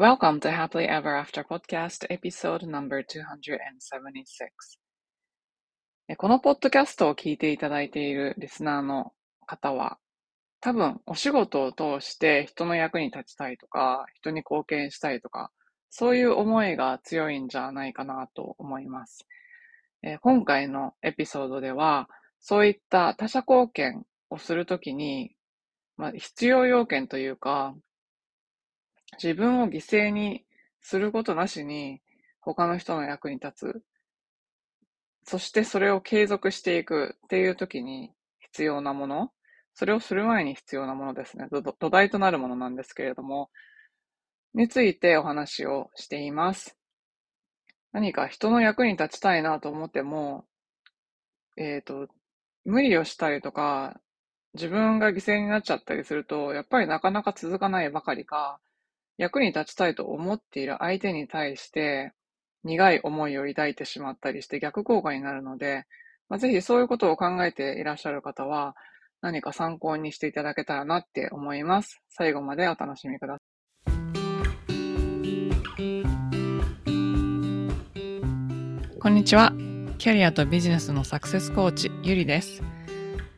Welcome to Happily Ever After Podcast Episode No.276 このポッドキャストを聞いていただいているリスナーの方は多分お仕事を通して人の役に立ちたいとか人に貢献したいとかそういう思いが強いんじゃないかなと思います。今回のエピソードではそういった他者貢献をするときに、まあ、必要要件というか、自分を犠牲にすることなしに他の人の役に立つ。そしてそれを継続していくっていうときに必要なもの、それをする前に必要なものですね。土台となるものなんですけれども、についてお話をしています。何か人の役に立ちたいなと思っても、えっ、ー、と、無理をしたりとか、自分が犠牲になっちゃったりすると、やっぱりなかなか続かないばかりか、役に立ちたいと思っている相手に対して、苦い思いを抱いてしまったりして逆効果になるので、まあ、ぜひそういうことを考えていらっしゃる方は、何か参考にしていただけたらなって思います。最後までお楽しみください。こんにちは。キャリアとビジネスのサクセスコーチ、ゆりです。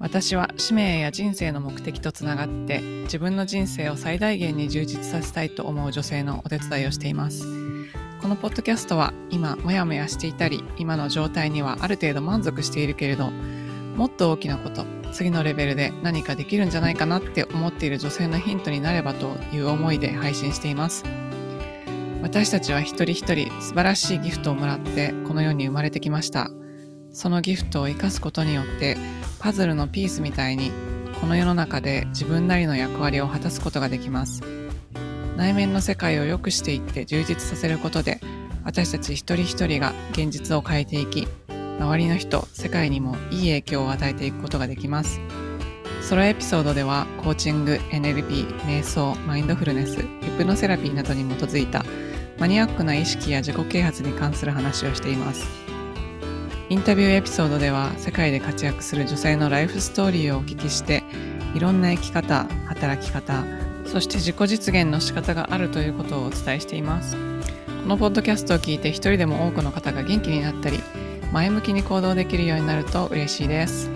私は使命や人生の目的とつながって自分の人生を最大限に充実させたいと思う女性のお手伝いをしています。このポッドキャストは今もやもやしていたり今の状態にはある程度満足しているけれどもっと大きなこと次のレベルで何かできるんじゃないかなって思っている女性のヒントになればという思いで配信しています。私たちは一人一人素晴らしいギフトをもらってこの世に生まれてきました。そのギフトを生かすことによってパズルのピースみたいにこの世の中で自分なりの役割を果たすことができます。内面の世界を良くしていって充実させることで私たち一人一人が現実を変えていき周りの人、世界にもいい影響を与えていくことができます。ソロエピソードではコーチング、NLP、瞑想、マインドフルネス、ヒプノセラピーなどに基づいたマニアックな意識や自己啓発に関する話をしています。インタビューエピソードでは世界で活躍する女性のライフストーリーをお聞きしていろんな生き方、働き方、そして自己実現の仕方があるということをお伝えしています。このポッドキャストを聞いて一人でも多くの方が元気になったり前向きに行動できるようになると嬉しいです。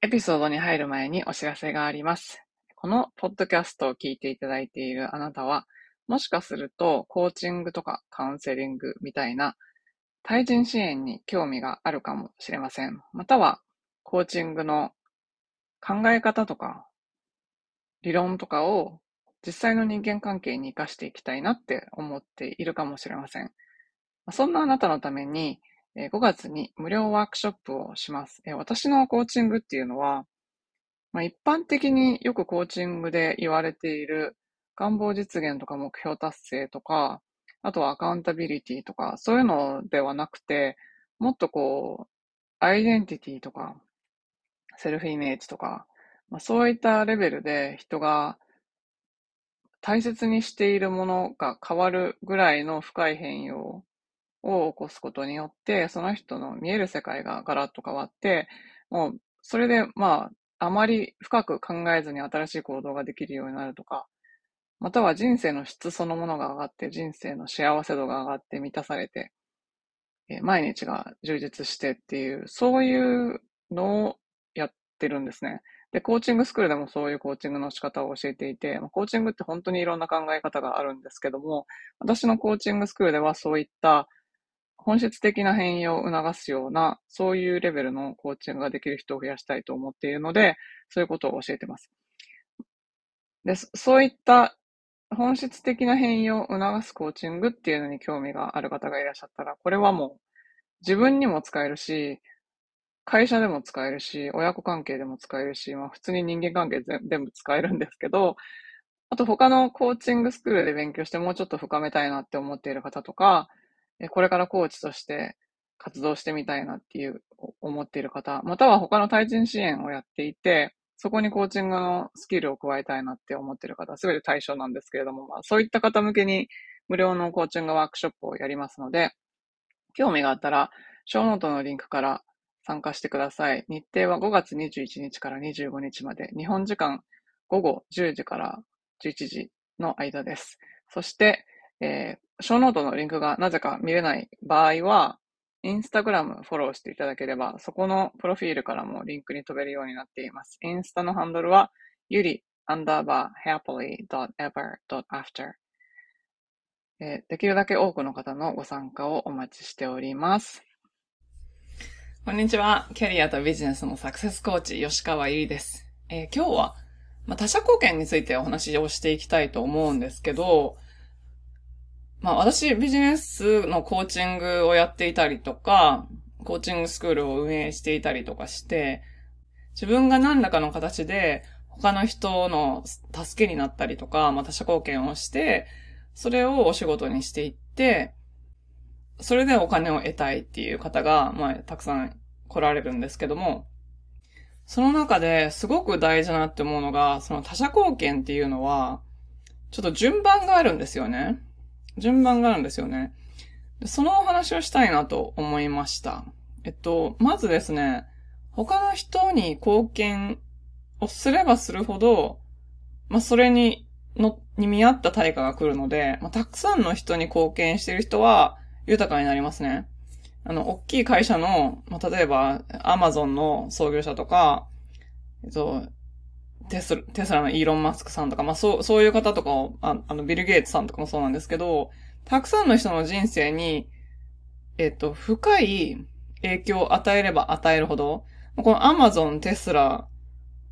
エピソードに入る前にお知らせがあります。このポッドキャストを聞いていただいているあなたは、もしかするとコーチングとかカウンセリングみたいな対人支援に興味があるかもしれません。または、コーチングの考え方とか理論とかを実際の人間関係に活かしていきたいなって思っているかもしれません。そんなあなたのために、5月に無料ワークショップをします。私のコーチングっていうのは、まあ、一般的によくコーチングで言われている願望実現とか目標達成とか、あとはアカウンタビリティとか、そういうのではなくて、もっとこう、アイデンティティとか、セルフイメージとか、まあ、そういったレベルで人が大切にしているものが変わるぐらいの深い変容を起こすことによって、その人の見える世界がガラッと変わって、もう、それで、まあ、あまり深く考えずに新しい行動ができるようになるとか、または人生の質そのものが上がって、人生の幸せ度が上がって満たされて、え毎日が充実してっていう、そういうのをやってるんですね。で、コーチングスクールでもそういうコーチングの仕方を教えていて、コーチングって本当にいろんな考え方があるんですけども、私のコーチングスクールではそういった本質的な変容を促すような、そういうレベルのコーチングができる人を増やしたいと思っているので、そういうことを教えてます。で、そういった本質的な変容を促すコーチングっていうのに興味がある方がいらっしゃったら、これはもう自分にも使えるし、会社でも使えるし、親子関係でも使えるし、まあ普通に人間関係全部使えるんですけど、あと他のコーチングスクールで勉強してもうちょっと深めたいなって思っている方とか、これからコーチとして活動してみたいなっていう思っている方、または他の対人支援をやっていて、そこにコーチングのスキルを加えたいなって思っている方、すべて対象なんですけれども、まあ、そういった方向けに無料のコーチングワークショップをやりますので、興味があったら、ショーノートのリンクから参加してください。日程は5月21日から25日まで、日本時間午後10時から11時の間です。そして、えー、ショーノートのリンクがなぜか見れない場合は、インスタグラムフォローしていただければ、そこのプロフィールからもリンクに飛べるようになっています。インスタのハンドルは、ゆりアンダーバー happily.ever.after えできるだけ多くの方のご参加をお待ちしております。こんにちは。キャリアとビジネスのサクセスコーチ、吉川ゆりです。えー、今日は、まあ、他者貢献についてお話をしていきたいと思うんですけど、まあ私ビジネスのコーチングをやっていたりとか、コーチングスクールを運営していたりとかして、自分が何らかの形で他の人の助けになったりとか、まあ他者貢献をして、それをお仕事にしていって、それでお金を得たいっていう方が、まあたくさん来られるんですけども、その中ですごく大事なって思うのが、その他者貢献っていうのは、ちょっと順番があるんですよね。順番があるんですよね。そのお話をしたいなと思いました。えっと、まずですね、他の人に貢献をすればするほど、まあ、それに、の、に見合った対価が来るので、まあ、たくさんの人に貢献している人は豊かになりますね。あの、大きい会社の、まあ、例えば、アマゾンの創業者とか、えっと、テスラ、テスラのイーロン・マスクさんとか、まあそう、そういう方とかを、ああの、ビル・ゲイツさんとかもそうなんですけど、たくさんの人の人生に、えっと、深い影響を与えれば与えるほど、このアマゾン、テスラ、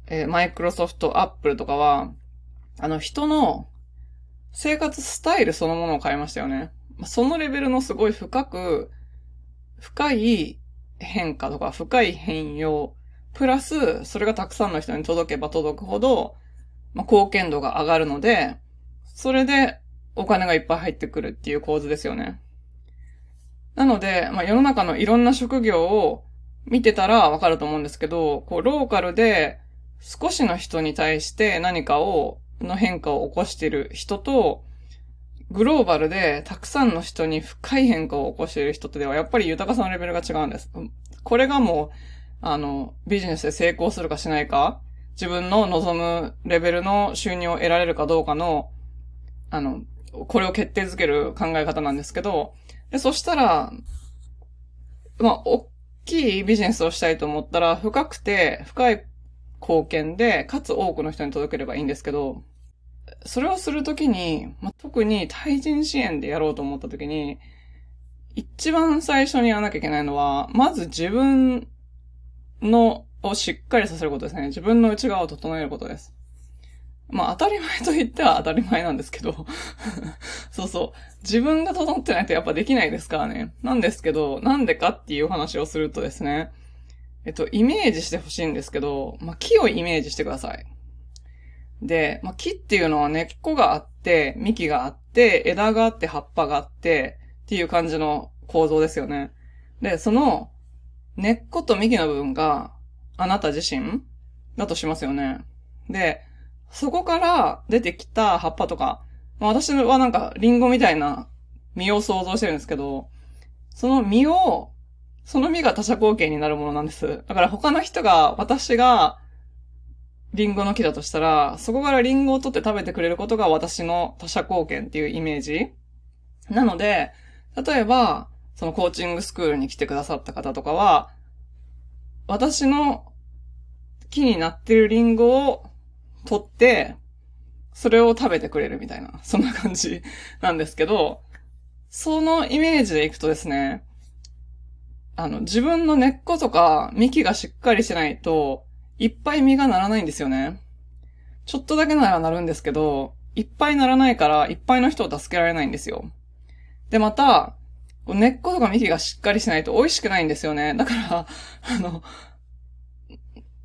えー、マイクロソフト、アップルとかは、あの、人の生活スタイルそのものを変えましたよね。そのレベルのすごい深く、深い変化とか深い変容プラス、それがたくさんの人に届けば届くほど、まあ、貢献度が上がるので、それでお金がいっぱい入ってくるっていう構図ですよね。なので、まあ、世の中のいろんな職業を見てたらわかると思うんですけど、こう、ローカルで少しの人に対して何かを、の変化を起こしている人と、グローバルでたくさんの人に深い変化を起こしている人とではやっぱり豊かさのレベルが違うんです。これがもうあの、ビジネスで成功するかしないか、自分の望むレベルの収入を得られるかどうかの、あの、これを決定づける考え方なんですけど、で、そしたら、まあ、大きいビジネスをしたいと思ったら、深くて、深い貢献で、かつ多くの人に届ければいいんですけど、それをするときに、まあ、特に対人支援でやろうと思ったときに、一番最初にやらなきゃいけないのは、まず自分の、をしっかりさせることですね。自分の内側を整えることです。まあ当たり前と言っては当たり前なんですけど そうそう。自分が整ってないとやっぱできないですからね。なんですけど、なんでかっていう話をするとですね。えっと、イメージしてほしいんですけど、まあ木をイメージしてください。で、まあ木っていうのは根っこがあって、幹があって、枝があって葉っぱがあって、っていう感じの構造ですよね。で、その根っこと幹の部分があなた自身だとしますよね。で、そこから出てきた葉っぱとかま、私はなんかリンゴみたいな実を想像してるんですけど、その実を、その実が他者貢献になるものなんです。だから他の人が、私がリンゴの木だとしたら、そこからリンゴを取って食べてくれることが私の他者貢献っていうイメージなので、例えば、そのコーチングスクールに来てくださった方とかは、私の木になってるリンゴを取って、それを食べてくれるみたいな、そんな感じなんですけど、そのイメージでいくとですね、あの、自分の根っことか幹がしっかりしないと、いっぱい実がならないんですよね。ちょっとだけならなるんですけど、いっぱいならないから、いっぱいの人を助けられないんですよ。で、また、根っことか幹がしっかりしないと美味しくないんですよね。だから、あの、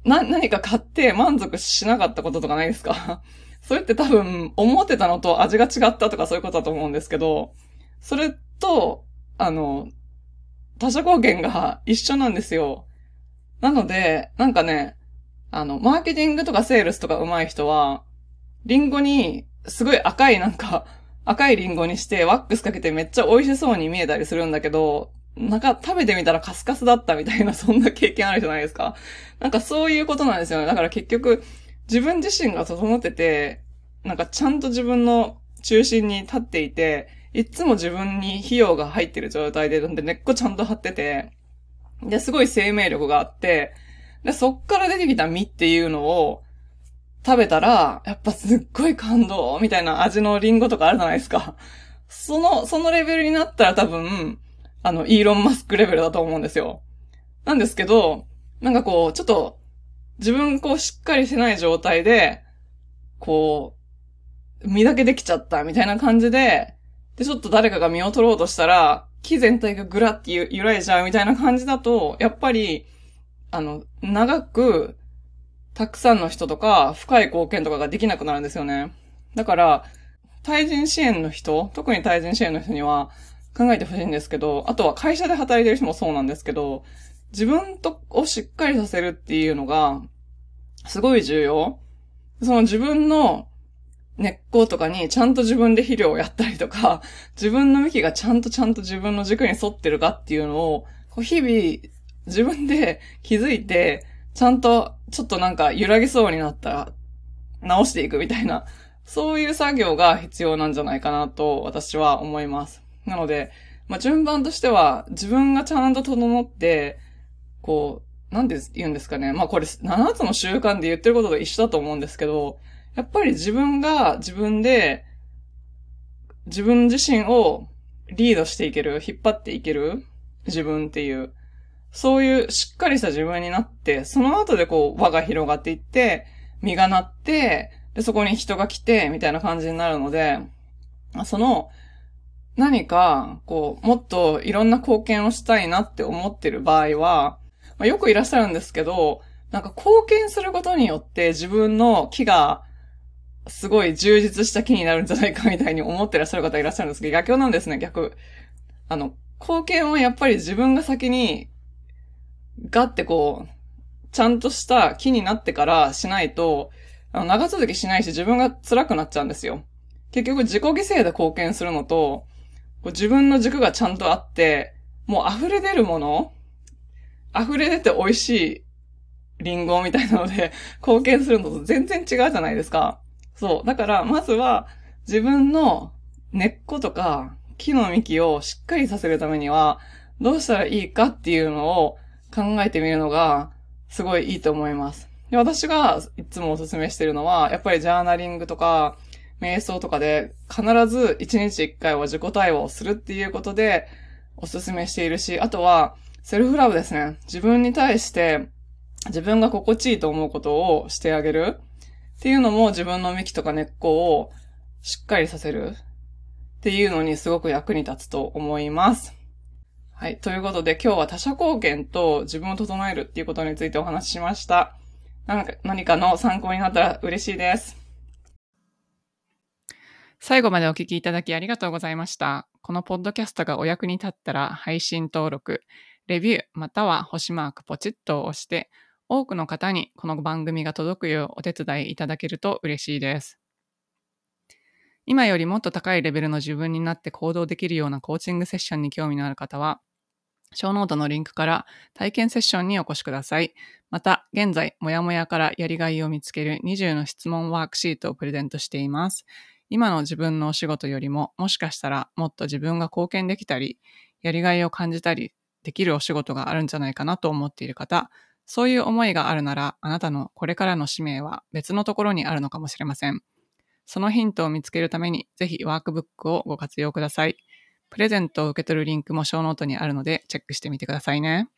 な、何か買って満足しなかったこととかないですか？それって多分、思ってたのと味が違ったとかそういうことだと思うんですけど、それと、あの、他者貢献が一緒なんですよ。なので、なんかね、あの、マーケティングとかセールスとか上手い人は、リンゴに、すごい赤いなんか、赤いリンゴにしてワックスかけてめっちゃ美味しそうに見えたりするんだけど、なんか食べてみたらカスカスだったみたいな、そんな経験あるじゃないですか。なんかそういうことなんですよね。だから結局、自分自身が整ってて、なんかちゃんと自分の中心に立っていて、いつも自分に費用が入ってる状態で、なんで根っこちゃんと張ってて、で、すごい生命力があって、で、そっから出てきた実っていうのを食べたら、やっぱすっごい感動みたいな味のリンゴとかあるじゃないですか。その、そのレベルになったら多分、あの、イーロン・マスクレベルだと思うんですよ。なんですけど、なんかこう、ちょっと、自分こうしっかりしてない状態で、こう、身だけできちゃったみたいな感じで、で、ちょっと誰かが身を取ろうとしたら、木全体がぐらって揺らいじゃうみたいな感じだと、やっぱり、あの、長く、たくさんの人とか、深い貢献とかができなくなるんですよね。だから、対人支援の人、特に対人支援の人には考えてほしいんですけど、あとは会社で働いてる人もそうなんですけど、自分とをしっかりさせるっていうのが、すごい重要。その自分の根っことかにちゃんと自分で肥料をやったりとか、自分の幹がちゃんとちゃんと自分の軸に沿ってるかっていうのを、こう日々自分で気づいて、ちゃんとちょっとなんか揺らぎそうになったら直していくみたいな、そういう作業が必要なんじゃないかなと私は思います。なので、まあ、順番としては自分がちゃんと整って、こう、なんで言うんですかね。まあこれ7つの習慣で言ってることと一緒だと思うんですけど、やっぱり自分が自分で自分自身をリードしていける、引っ張っていける自分っていう、そういうしっかりした自分になって、その後でこう輪が広がっていって、実がなって、で、そこに人が来て、みたいな感じになるので、その、何か、こう、もっといろんな貢献をしたいなって思ってる場合は、まあ、よくいらっしゃるんですけど、なんか貢献することによって自分の木がすごい充実した木になるんじゃないかみたいに思ってらっしゃる方いらっしゃるんですけど、逆境なんですね、逆。あの、貢献はやっぱり自分が先に、ガってこう、ちゃんとした木になってからしないと、あの長続きしないし自分が辛くなっちゃうんですよ。結局自己犠牲で貢献するのと、こう自分の軸がちゃんとあって、もう溢れ出るもの溢れ出て美味しいリンゴみたいなので 貢献するのと全然違うじゃないですか。そう。だから、まずは自分の根っことか木の幹をしっかりさせるためには、どうしたらいいかっていうのを考えてみるのが、すごいいいと思います。で私がいつもおすすめしてるのは、やっぱりジャーナリングとか、瞑想とかで必ず1日1回は自己対話をするっていうことでおすすめしているし、あとはセルフラブですね。自分に対して自分が心地いいと思うことをしてあげるっていうのも自分の幹とか根っこをしっかりさせるっていうのにすごく役に立つと思います。はい。ということで今日は他者貢献と自分を整えるっていうことについてお話ししました。なんか何かの参考になったら嬉しいです。最後までお聞きいただきありがとうございました。このポッドキャストがお役に立ったら配信登録、レビュー、または星マークポチッと押して、多くの方にこの番組が届くようお手伝いいただけると嬉しいです。今よりもっと高いレベルの自分になって行動できるようなコーチングセッションに興味のある方は、ショーノートのリンクから体験セッションにお越しください。また、現在、もやもやからやりがいを見つける20の質問ワークシートをプレゼントしています。今の自分のお仕事よりも、もしかしたらもっと自分が貢献できたり、やりがいを感じたりできるお仕事があるんじゃないかなと思っている方、そういう思いがあるなら、あなたのこれからの使命は別のところにあるのかもしれません。そのヒントを見つけるために、ぜひワークブックをご活用ください。プレゼントを受け取るリンクもショーノートにあるので、チェックしてみてくださいね。